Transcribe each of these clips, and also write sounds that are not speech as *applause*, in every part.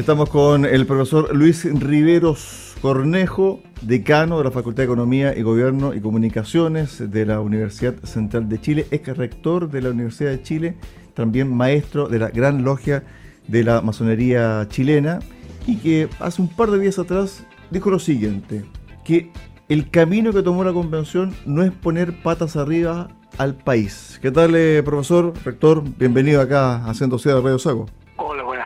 Estamos con el profesor Luis Riveros Cornejo, decano de la Facultad de Economía y Gobierno y Comunicaciones de la Universidad Central de Chile, ex rector de la Universidad de Chile, también maestro de la Gran Logia de la Masonería chilena y que hace un par de días atrás dijo lo siguiente, que el camino que tomó la convención no es poner patas arriba al país. ¿Qué tal, eh, profesor, rector? Bienvenido acá a Ciudad de Radio Sago.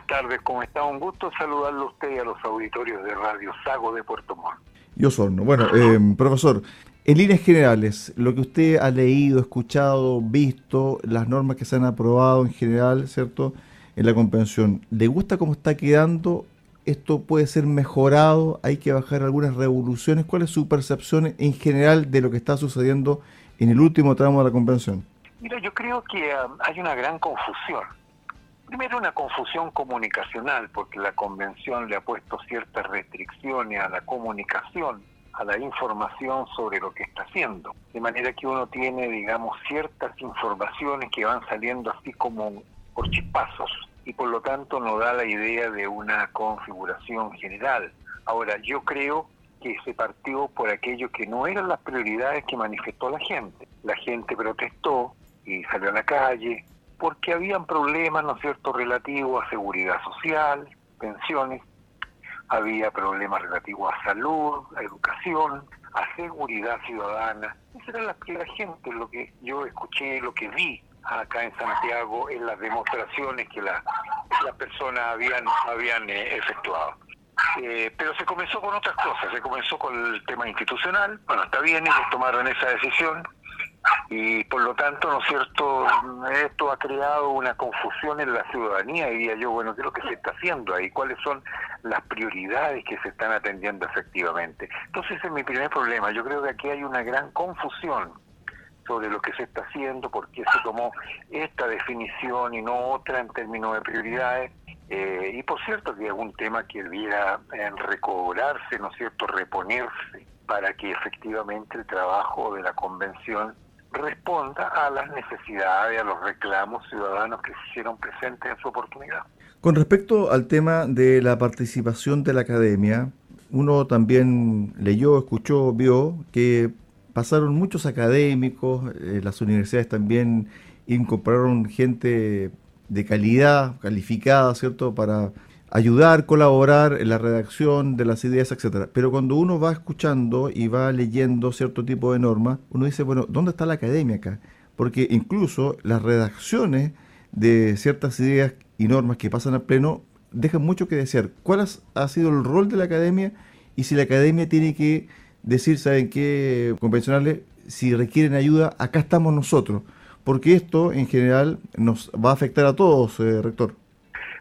Buenas tardes, ¿cómo está? Un gusto saludarlo a usted y a los auditorios de Radio Sago de Puerto Montt. Yo Osorno. Bueno, eh, profesor, en líneas generales, lo que usted ha leído, escuchado, visto, las normas que se han aprobado en general, ¿cierto? En la convención, ¿le gusta cómo está quedando? ¿Esto puede ser mejorado? ¿Hay que bajar algunas revoluciones? ¿Cuál es su percepción en general de lo que está sucediendo en el último tramo de la convención? Mira, yo creo que um, hay una gran confusión. Primero una confusión comunicacional, porque la convención le ha puesto ciertas restricciones a la comunicación, a la información sobre lo que está haciendo. De manera que uno tiene, digamos, ciertas informaciones que van saliendo así como por chispazos y por lo tanto no da la idea de una configuración general. Ahora, yo creo que se partió por aquello que no eran las prioridades que manifestó la gente. La gente protestó y salió a la calle porque habían problemas, ¿no es cierto?, relativos a seguridad social, pensiones, había problemas relativos a salud, a educación, a seguridad ciudadana. Eso era la, la gente, lo que yo escuché, lo que vi acá en Santiago en las demostraciones que las personas habían, habían eh, efectuado. Eh, pero se comenzó con otras cosas, se comenzó con el tema institucional, bueno, está bien, ellos tomaron esa decisión y por lo tanto, ¿no es cierto?, esto ha creado una confusión en la ciudadanía, diría yo, bueno, ¿qué es lo que se está haciendo ahí? ¿Cuáles son las prioridades que se están atendiendo efectivamente? Entonces, ese es mi primer problema, yo creo que aquí hay una gran confusión sobre lo que se está haciendo, por qué se tomó esta definición y no otra en términos de prioridades. Eh, y por cierto que es un tema que debiera eh, recobrarse, ¿no es cierto?, reponerse para que efectivamente el trabajo de la convención responda a las necesidades, a los reclamos ciudadanos que se hicieron presentes en su oportunidad. Con respecto al tema de la participación de la academia, uno también leyó, escuchó, vio que pasaron muchos académicos, eh, las universidades también incorporaron gente de calidad, calificada, ¿cierto?, para ayudar, colaborar en la redacción de las ideas, etcétera. Pero cuando uno va escuchando y va leyendo cierto tipo de normas, uno dice, bueno, ¿dónde está la academia acá? Porque incluso las redacciones de ciertas ideas y normas que pasan al pleno dejan mucho que desear. ¿Cuál ha sido el rol de la academia y si la academia tiene que decir, ¿saben qué? Convencionales, si requieren ayuda, acá estamos nosotros, porque esto en general nos va a afectar a todos, eh, rector.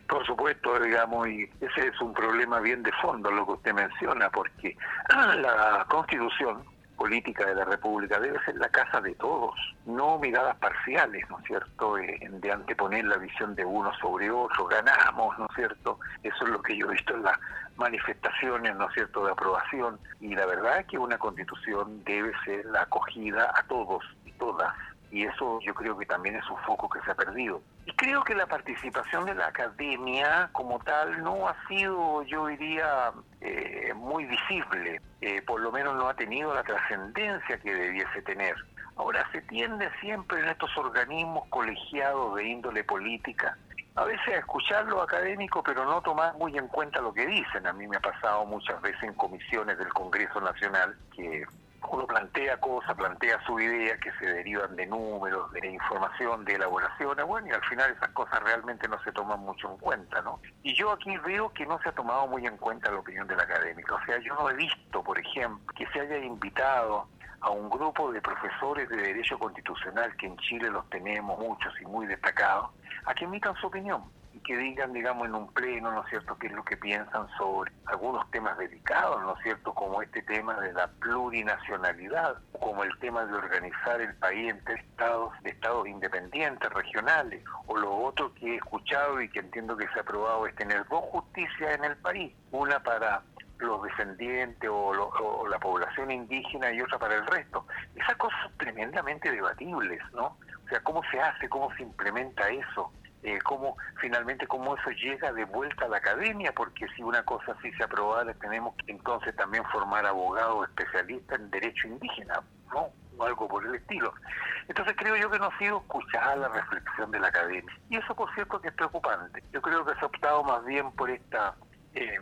Por supuesto, digamos, y ese es un problema bien de fondo lo que usted menciona, porque *clears throat* la constitución política de la República debe ser la casa de todos, no miradas parciales, ¿no es cierto?, eh, de anteponer la visión de uno sobre otro, ganamos, ¿no es cierto?, eso es lo que yo he visto en las manifestaciones, ¿no es cierto?, de aprobación, y la verdad es que una constitución debe ser la acogida a todos y todas, y eso yo creo que también es un foco que se ha perdido. Y creo que la participación de la academia como tal no ha sido, yo diría, eh, muy visible, eh, por lo menos no ha tenido la trascendencia que debiese tener. Ahora, se tiende siempre en estos organismos colegiados de índole política a veces a escuchar lo académico, pero no tomar muy en cuenta lo que dicen. A mí me ha pasado muchas veces en comisiones del Congreso Nacional que uno plantea cosas, plantea su idea que se derivan de números, de información, de elaboraciones, bueno, y al final esas cosas realmente no se toman mucho en cuenta, ¿no? Y yo aquí veo que no se ha tomado muy en cuenta la opinión del académico, o sea, yo no he visto, por ejemplo, que se haya invitado a un grupo de profesores de Derecho Constitucional, que en Chile los tenemos muchos y muy destacados, a que emitan su opinión que digan, digamos, en un pleno, ¿no es cierto?, qué es lo que piensan sobre algunos temas delicados, ¿no es cierto?, como este tema de la plurinacionalidad, como el tema de organizar el país entre estados, estados independientes, regionales, o lo otro que he escuchado y que entiendo que se ha aprobado es tener dos justicias en el país, una para los descendientes o, o, la población indígena y otra para el resto. Esas cosas son tremendamente debatibles, ¿no? O sea, ¿cómo se hace, cómo se implementa eso? Eh, cómo finalmente cómo eso llega de vuelta a la academia, porque si una cosa así se aprobara, tenemos que entonces también formar abogados especialistas en derecho indígena, ¿no? O algo por el estilo. Entonces creo yo que no ha sido escuchada la reflexión de la academia. Y eso, por cierto, que es preocupante. Yo creo que se ha optado más bien por esta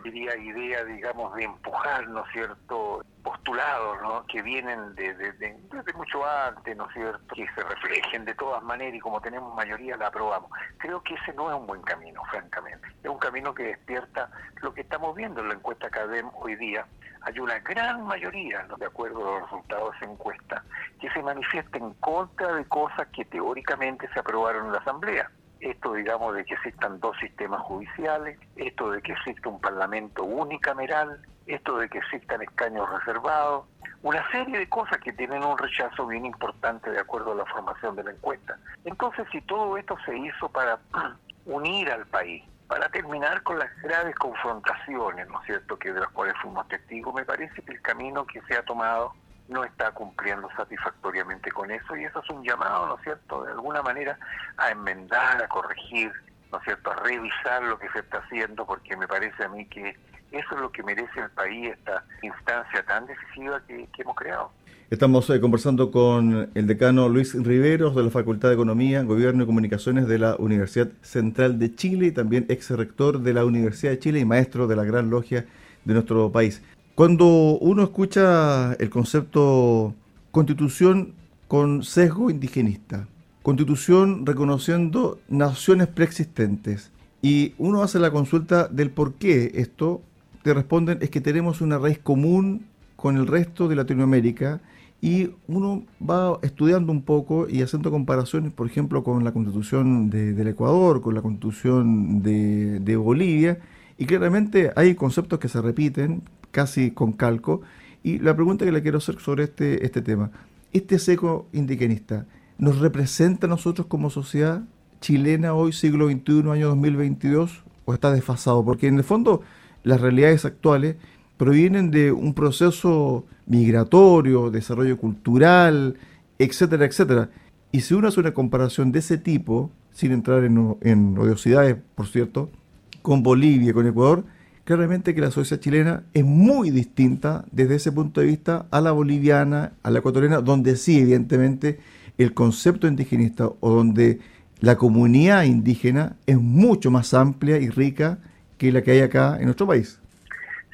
diría, idea, digamos, de empujar, ¿no es cierto?, postulados, ¿no?, que vienen de, desde mucho antes, ¿no es cierto?, que se reflejen de todas maneras y como tenemos mayoría la aprobamos. Creo que ese no es un buen camino, francamente. Es un camino que despierta lo que estamos viendo en la encuesta CADEM hoy día. Hay una gran mayoría, ¿no? de acuerdo a los resultados de esa encuesta, que se manifiesta en contra de cosas que teóricamente se aprobaron en la Asamblea esto digamos de que existan dos sistemas judiciales, esto de que exista un parlamento unicameral, esto de que existan escaños reservados, una serie de cosas que tienen un rechazo bien importante de acuerdo a la formación de la encuesta. Entonces, si todo esto se hizo para *clears throat* unir al país, para terminar con las graves confrontaciones, ¿no es cierto?, que de las cuales fuimos testigos, me parece que el camino que se ha tomado no está cumpliendo satisfactoriamente con eso y eso es un llamado, ¿no es cierto?, de alguna manera a enmendar, a corregir, ¿no es cierto?, a revisar lo que se está haciendo porque me parece a mí que eso es lo que merece el país, esta instancia tan decisiva que, hemos creado. Estamos eh, conversando con el decano Luis Riveros de la Facultad de Economía, Gobierno y Comunicaciones de la Universidad Central de Chile y también ex rector de la Universidad de Chile y maestro de la Gran Logia de nuestro país. Cuando uno escucha el concepto constitución con sesgo indigenista, constitución reconociendo naciones preexistentes, y uno hace la consulta del por qué esto, te responden es que tenemos una raíz común con el resto de Latinoamérica y uno va estudiando un poco y haciendo comparaciones, por ejemplo, con la constitución del Ecuador, con la constitución de, de Bolivia, y claramente hay conceptos que se repiten, casi con calco. Y la pregunta que le quiero hacer sobre este, este tema, ¿este seco indigenista nos representa a nosotros como sociedad chilena hoy, siglo XXI, año 2022, o está desfasado? Porque en el fondo las realidades actuales provienen de un proceso migratorio, desarrollo cultural, etcétera, etcétera. Y si uno hace una comparación de ese tipo, sin entrar en, en odiosidades, por cierto, con Bolivia, con Ecuador, claramente que la sociedad chilena es muy distinta desde ese punto de vista a la boliviana, a la ecuatoriana, donde sí, evidentemente, el concepto indigenista o donde la comunidad indígena es mucho más amplia y rica que la que hay acá en nuestro país.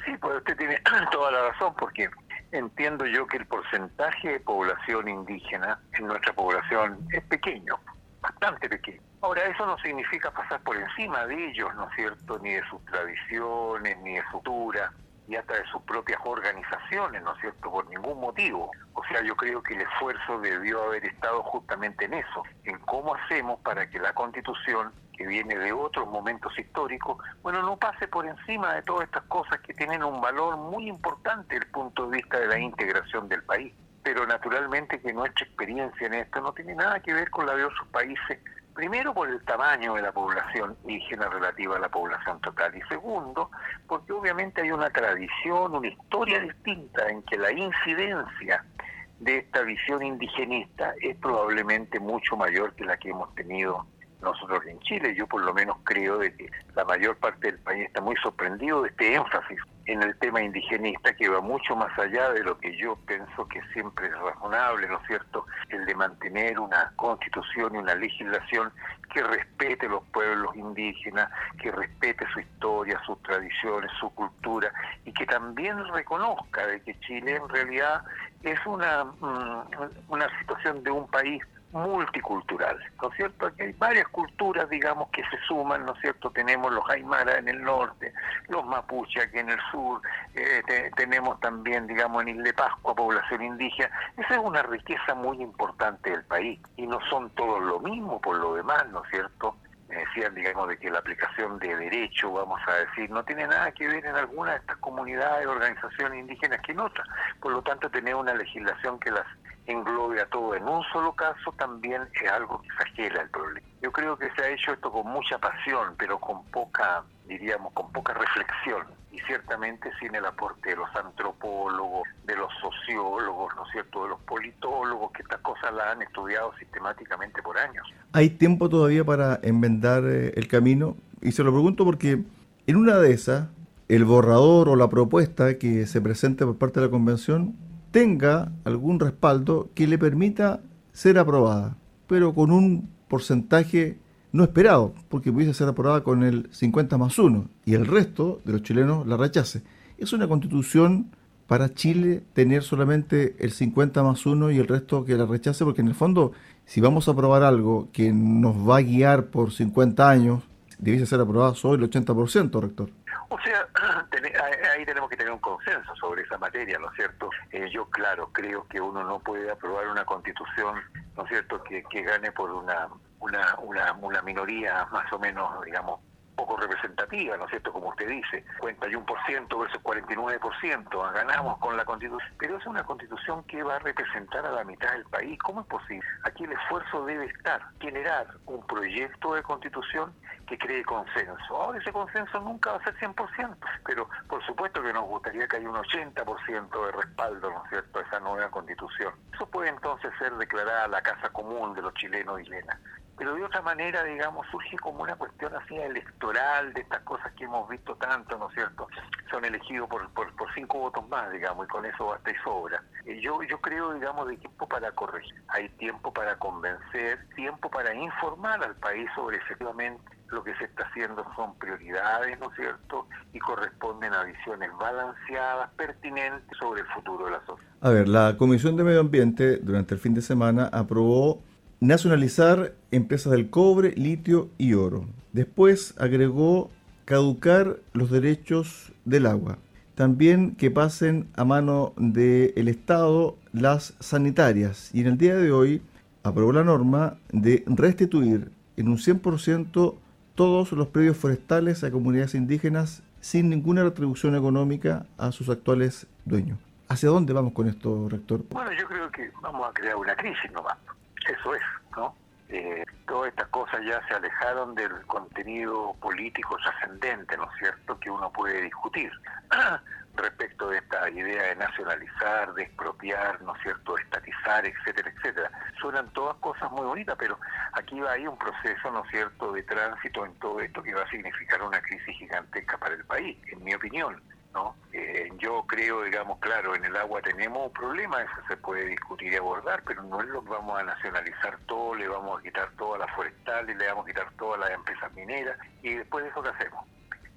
Sí, pues usted tiene *clears throat* toda la razón, porque entiendo yo que el porcentaje de población indígena en nuestra población es pequeño, bastante pequeño. Ahora, eso no significa pasar por encima de ellos, ¿no es cierto?, ni de sus tradiciones, ni de su cultura, y hasta de sus propias organizaciones, ¿no es cierto?, por ningún motivo. O sea, yo creo que el esfuerzo debió haber estado justamente en eso, en cómo hacemos para que la constitución, que viene de otros momentos históricos, bueno, no pase por encima de todas estas cosas que tienen un valor muy importante desde el punto de vista de la integración del país. Pero naturalmente que nuestra experiencia en esto no tiene nada que ver con la de otros países Primero por el tamaño de la población indígena relativa a la población total y segundo porque obviamente hay una tradición, una historia distinta en que la incidencia de esta visión indigenista es probablemente mucho mayor que la que hemos tenido nosotros en Chile. Yo por lo menos creo de que la mayor parte del país está muy sorprendido de este énfasis en el tema indigenista que va mucho más allá de lo que yo pienso que siempre es razonable, ¿no es cierto?, el de mantener una constitución y una legislación que respete los pueblos indígenas, que respete su historia, sus tradiciones, su cultura y que también reconozca de que Chile en realidad es una, mm, una situación de un país multicultural, ¿no es cierto? Aquí hay varias culturas, digamos, que se suman, ¿no es cierto? Tenemos los Aymara en el norte, los Mapuche aquí en el sur, eh, tenemos también, digamos, en Isla Pascua población indígena. Esa es una riqueza muy importante del país y no son todos lo mismo por lo demás, ¿no es cierto? Me decían, digamos, de que la aplicación de derecho, vamos a decir, no tiene nada que ver en alguna de estas comunidades, organizaciones indígenas que en otras. Por lo tanto, tener una legislación que las englobe a todo en un solo caso también es algo que exagera el problema. Yo creo que se ha hecho esto con mucha pasión, pero con poca, diríamos, con poca reflexión. Y ciertamente sin el aporte de los antropólogos, de los sociólogos, ¿no es cierto?, de los politólogos, que estas cosas las han estudiado sistemáticamente por años. ¿Hay tiempo todavía para enmendar eh, el camino? Y se lo pregunto porque en una de esas, el borrador o la propuesta que se presente por parte de la convención tenga algún respaldo que le permita ser aprobada, pero con un porcentaje no esperado, porque pudiese ser aprobada con el 50 más 1 y el resto de los chilenos la rechace. Es una constitución para Chile tener solamente el 50 más 1 y el resto que la rechace, porque en el fondo, si vamos a aprobar algo que nos va a guiar por 50 años, debiese ser aprobado solo el 80%, rector. O sea, *clears throat* ahí tenemos que tener un consenso sobre esa materia, ¿no es cierto? Eh, yo, claro, creo que uno no puede aprobar una constitución, ¿no es cierto?, que, que gane por una, una, una, una minoría más o menos, digamos, poco representativa, ¿no es cierto? Como usted dice, 51% versus 49%, ganamos con la constitución, pero es una constitución que va a representar a la mitad del país. ¿Cómo es posible? Aquí el esfuerzo debe estar, generar un proyecto de constitución que cree consenso. Ahora ese consenso nunca va a ser 100%, pero por supuesto que nos gustaría que haya un 80% de respaldo, ¿no es cierto?, a esa nueva constitución. Eso puede entonces ser declarada la casa común de los chilenos y chilenas pero de otra manera, digamos, surge como una cuestión así electoral de estas cosas que hemos visto tanto, ¿no es cierto? Son elegidos por, por, cinco votos más, digamos, y con eso basta y sobra. Eh, yo, yo creo, digamos, de tiempo para corregir, hay tiempo para convencer, tiempo para informar al país sobre efectivamente lo que se está haciendo son prioridades, ¿no es cierto? Y corresponden a visiones balanceadas, pertinentes sobre el futuro de la sociedad. A ver, la Comisión de Medio Ambiente durante el fin de semana aprobó nacionalizar empresas del cobre, litio y oro. Después agregó caducar los derechos del agua. También que pasen a mano del Estado las sanitarias. Y en el día de hoy aprobó la norma de restituir en un 100% todos los predios forestales a comunidades indígenas sin ninguna retribución económica a sus actuales dueños. ¿Hacia dónde vamos con esto, rector? Bueno, yo creo que vamos a crear una crisis nomás eso es, ¿no? Eh, todas estas cosas ya se alejaron del contenido político trascendente, ¿no es cierto?, que uno puede discutir *clears throat* respecto de esta idea de nacionalizar, de expropiar, ¿no es cierto?, estatizar, etcétera, etcétera. Suenan todas cosas muy bonitas, pero aquí va ahí un proceso, ¿no es cierto?, de tránsito en todo esto que va a significar una crisis gigantesca para el país, en mi opinión. ¿no? Eh, yo creo, digamos, claro, en el agua tenemos un problema, eso se puede discutir y abordar, pero no es lo que vamos a nacionalizar todo, le vamos a quitar todas las forestales, le vamos a quitar todas las empresas mineras, y después de eso, ¿qué hacemos?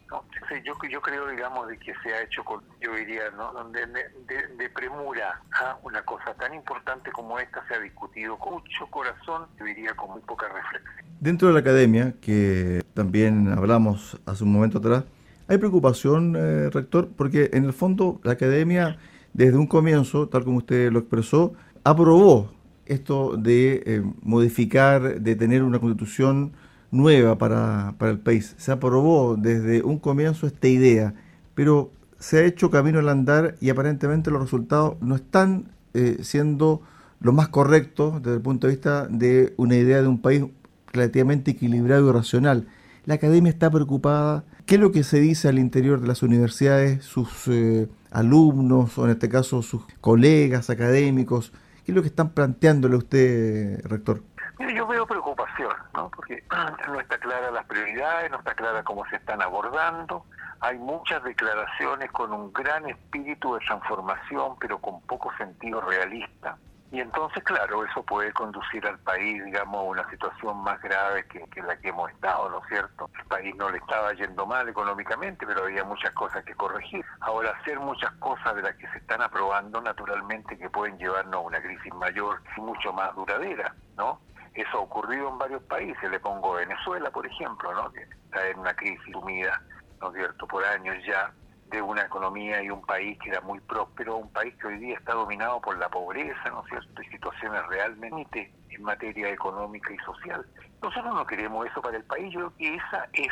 ¿No? yo, yo creo, digamos, de que se ha hecho con, yo diría, ¿no? de, de, premura a una cosa tan importante como esta se ha discutido con mucho corazón, yo diría con muy poca reflexión. Dentro de la academia, que también hablamos hace un momento atrás, hay preocupación, eh, rector, porque en el fondo la academia, desde un comienzo, tal como usted lo expresó, aprobó esto de eh, modificar, de tener una constitución nueva para, el país. Se aprobó desde un comienzo esta idea, pero se ha hecho camino al andar y aparentemente los resultados no están eh, siendo lo más correctos desde el punto de vista de una idea de un país relativamente equilibrado y racional. La academia está preocupada ¿Qué es lo que se dice al interior de las universidades, sus eh, alumnos o en este caso sus colegas académicos? ¿Qué es lo que están planteándole a usted, rector? Mire, yo veo preocupación, ¿no? Porque no está clara las prioridades, no está clara cómo se están abordando. Hay muchas declaraciones con un gran espíritu de transformación, pero con poco sentido realista. Y entonces, claro, eso puede conducir al país, digamos, a una situación más grave que, la que hemos estado, ¿no es cierto? El país no le estaba yendo mal económicamente, pero había muchas cosas que corregir. Ahora, hacer muchas cosas de las que se están aprobando, naturalmente, que pueden llevarnos a una crisis mayor y mucho más duradera, ¿no? Eso ha ocurrido en varios países, le pongo Venezuela, por ejemplo, ¿no? Que está en una crisis sumida, ¿no es cierto?, por años ya de una economía y un país que era muy próspero, un país que hoy día está dominado por la pobreza, ¿no es cierto?, y situaciones realmente en materia económica y social. Nosotros no queremos eso para el país, yo creo que esa es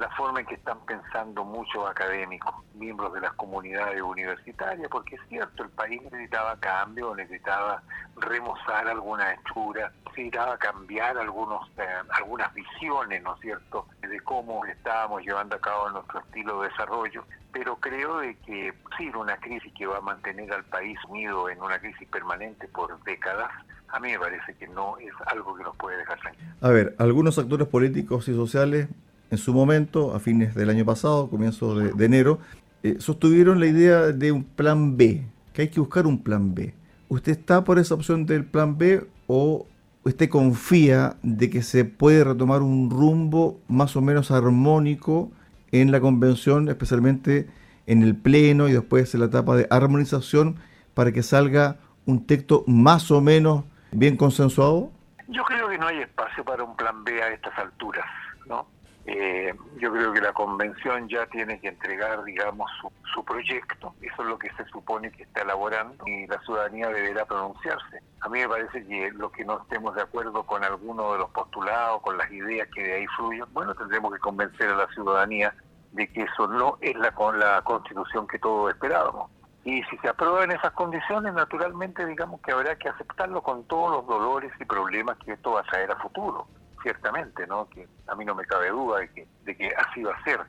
la forma en que están pensando muchos académicos, miembros de las comunidades universitarias, porque es cierto, el país necesitaba cambio, necesitaba remozar alguna hechura, necesitaba cambiar algunos, eh, algunas visiones, ¿no es cierto?, de cómo estábamos llevando a cabo nuestro estilo de desarrollo, pero creo de que sí, una crisis que va a mantener al país unido en una crisis permanente por décadas, a mí me parece que no es algo que nos puede dejar tranquilos. A ver, algunos actores políticos y sociales en su momento, a fines del año pasado, comienzo de, enero, eh, sostuvieron la idea de un plan B, que hay que buscar un plan B. ¿Usted está por esa opción del plan B o usted confía de que se puede retomar un rumbo más o menos armónico en la convención, especialmente en el pleno y después en la etapa de armonización, para que salga un texto más o menos bien consensuado? Yo creo que no hay espacio para un plan B a estas alturas, ¿no? Eh, yo creo que la convención ya tiene que entregar, digamos, su, su, proyecto. Eso es lo que se supone que está elaborando y la ciudadanía deberá pronunciarse. A mí me parece que lo que no estemos de acuerdo con alguno de los postulados, con las ideas que de ahí fluyen, bueno, tendremos que convencer a la ciudadanía de que eso no es la, con la constitución que todos esperábamos. Y si se aprueba en esas condiciones, naturalmente digamos que habrá que aceptarlo con todos los dolores y problemas que esto va a traer a futuro ciertamente, ¿no? Que a mí no me cabe duda de que, de que así va a ser.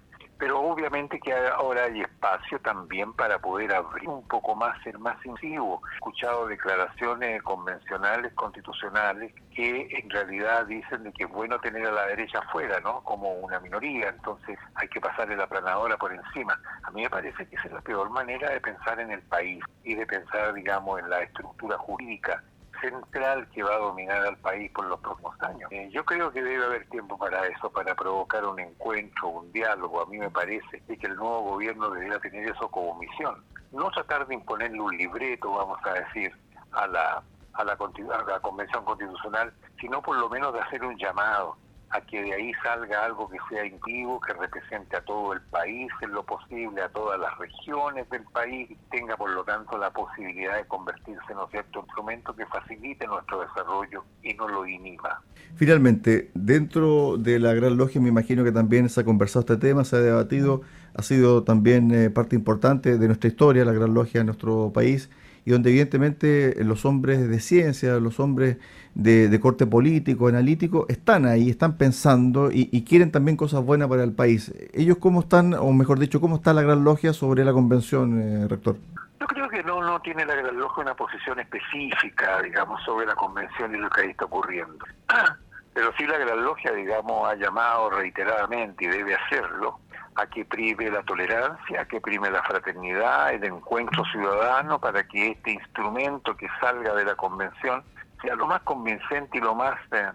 Pero obviamente que ahora hay espacio también para poder abrir un poco más, ser más incisivo. He escuchado declaraciones convencionales, constitucionales, que en realidad dicen de que es bueno tener a la derecha afuera, ¿no? Como una minoría, entonces hay que pasarle la planadora por encima. A mí me parece que esa es la peor manera de pensar en el país y de pensar, digamos, en la estructura jurídica central que va a dominar al país por los próximos años. Eh, yo creo que debe haber tiempo para eso, para provocar un encuentro, un diálogo. A mí me parece que el nuevo gobierno debería tener eso como misión. No tratar de imponerle un libreto, vamos a decir, a la, a la, a la Convención Constitucional, sino por lo menos de hacer un llamado a que de ahí salga algo que sea inclusivo, que represente a todo el país en lo posible, a todas las regiones del país, y tenga por lo tanto la posibilidad de convertirse en un cierto instrumento que facilite nuestro desarrollo y no lo inhiba. Finalmente, dentro de la Gran Logia me imagino que también se ha conversado este tema, se ha debatido, ha sido también eh, parte importante de nuestra historia, la Gran Logia en nuestro país y donde evidentemente los hombres de ciencia, los hombres de, corte político, analítico, están ahí, están pensando y, quieren también cosas buenas para el país. ¿Ellos cómo están, o mejor dicho, cómo está la Gran Logia sobre la convención, eh, rector? Yo creo que no, no tiene la Gran Logia una posición específica, digamos, sobre la convención y lo que ahí está ocurriendo. *clears throat* Pero sí la Gran Logia, digamos, ha llamado reiteradamente y debe hacerlo a que prime la tolerancia, a que prime la fraternidad, el encuentro ciudadano, para que este instrumento que salga de la convención sea lo más convincente y lo más eh,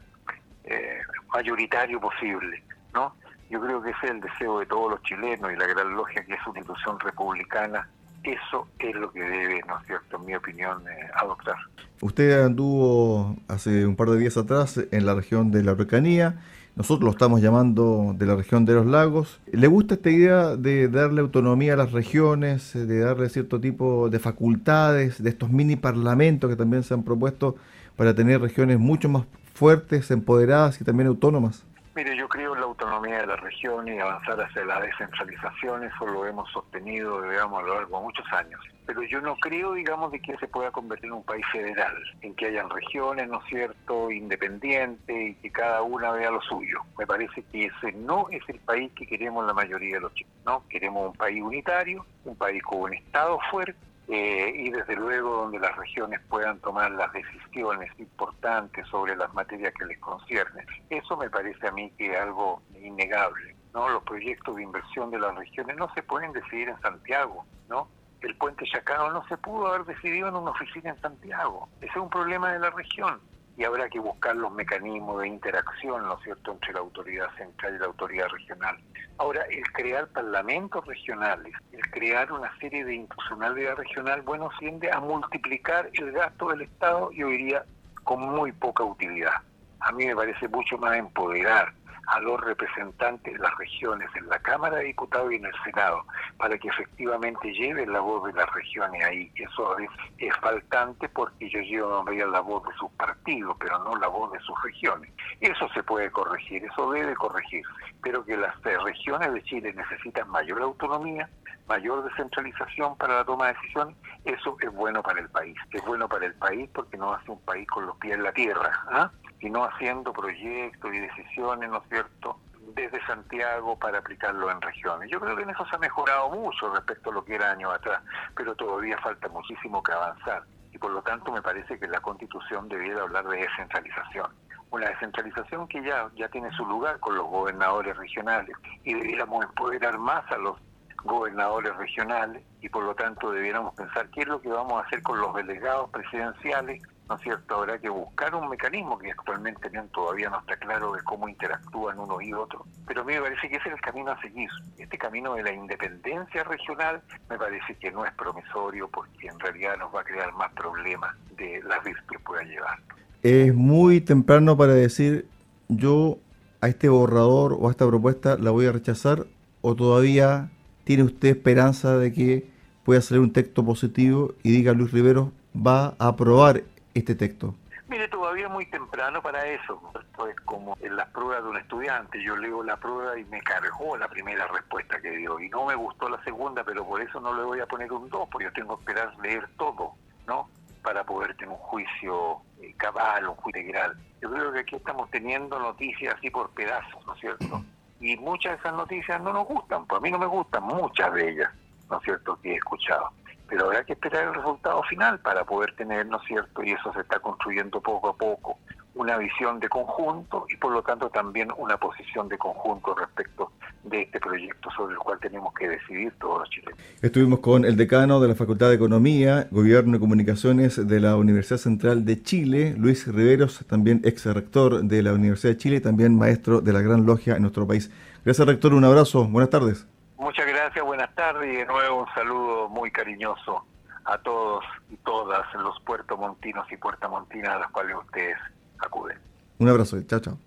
eh, mayoritario posible, ¿no? Yo creo que ese es el deseo de todos los chilenos y la Gran Logia, que es una institución republicana, eso es lo que debe, ¿no es cierto?, en mi opinión, eh, adoptar. Usted anduvo hace un par de días atrás en la región de la Recanía, nosotros lo estamos llamando de la región de los lagos. ¿Le gusta esta idea de darle autonomía a las regiones, de darle cierto tipo de facultades, de estos mini parlamentos que también se han propuesto para tener regiones mucho más fuertes, empoderadas y también autónomas? Mire, yo creo en la autonomía de las regiones y avanzar hacia la descentralización, eso lo hemos sostenido, digamos, a lo largo de muchos años. Pero yo no creo, digamos, de que se pueda convertir en un país federal, en que hayan regiones, ¿no es cierto?, independientes y que cada una vea lo suyo. Me parece que ese no es el país que queremos la mayoría de los chicos, ¿no? Queremos un país unitario, un país con un Estado fuerte, eh, y desde luego donde las regiones puedan tomar las decisiones importantes sobre las materias que les conciernen. Eso me parece a mí que es algo innegable. ¿no? Los proyectos de inversión de las regiones no se pueden decidir en Santiago, ¿no? El puente Chacao no se pudo haber decidido en una oficina en Santiago. Ese es un problema de la región y habrá que buscar los mecanismos de interacción, ¿no cierto?, entre la autoridad central y la autoridad regional. Ahora, el crear parlamentos regionales, el crear una serie de institucionalidad regional, bueno, tiende a multiplicar el gasto del Estado, yo diría, con muy poca utilidad. A mí me parece mucho más empoderar a los representantes de las regiones en la Cámara de Diputados y en el Senado, para que efectivamente lleven la voz de las regiones ahí. Eso es, es faltante porque ellos llevan la voz de sus partidos, pero no la voz de sus regiones. Eso se puede corregir, eso debe corregirse, pero que las regiones de Chile necesitan mayor autonomía, mayor descentralización para la toma de decisiones, eso es bueno para el país. Es bueno para el país porque no hace un país con los pies en la tierra, ¿ah? y no haciendo proyectos y decisiones, ¿no es cierto?, desde Santiago para aplicarlo en regiones. Yo creo que en eso se ha mejorado mucho respecto a lo que era años atrás, pero todavía falta muchísimo que avanzar. Y por lo tanto me parece que la Constitución debiera hablar de descentralización una descentralización que ya, ya tiene su lugar con los gobernadores regionales y debiéramos empoderar más a los gobernadores regionales y por lo tanto debiéramos pensar qué es lo que vamos a hacer con los delegados presidenciales, ¿no es cierto? Habrá que buscar un mecanismo que actualmente todavía no está claro de cómo interactúan uno y otro, pero a mí me parece que ese es el camino a seguir. Este camino de la independencia regional me parece que no es promisorio porque en realidad nos va a crear más problemas de las que pueda llevar. Es muy temprano para decir yo a este borrador o a esta propuesta la voy a rechazar o todavía ¿Tiene usted esperanza de que pueda salir un texto positivo y diga Luis Rivero va a aprobar este texto? Mire, todavía es muy temprano para eso. Pues como en las pruebas de un estudiante, yo leo la prueba y me cargó la primera respuesta que dio. Y no me gustó la segunda, pero por eso no le voy a poner un 2, porque yo tengo que esperar leer todo, ¿no? Para poder tener un juicio eh, cabal, un juicio integral. Yo creo que aquí estamos teniendo noticias así por pedazos, ¿no es cierto? Y muchas de esas noticias no nos gustan, pues a mí no me gustan muchas de ellas, ¿no es cierto?, que he escuchado. Pero habrá que esperar el resultado final para poder tener, ¿no es cierto?, y eso se está construyendo poco a poco, una visión de conjunto y por lo tanto también una posición de conjunto respecto de este proyecto sobre el cual tenemos que decidir todos los chilenos. Estuvimos con el decano de la Facultad de Economía, Gobierno y Comunicaciones de la Universidad Central de Chile, Luis Riveros, también ex rector de la Universidad de Chile y también maestro de la Gran Logia en nuestro país. Gracias, rector. Un abrazo. Buenas tardes. Muchas gracias. Buenas tardes y de nuevo un saludo muy cariñoso a todos y todas los puertomontinos y puertamontinas a los cuales ustedes acuden. Un abrazo. Chao, chao.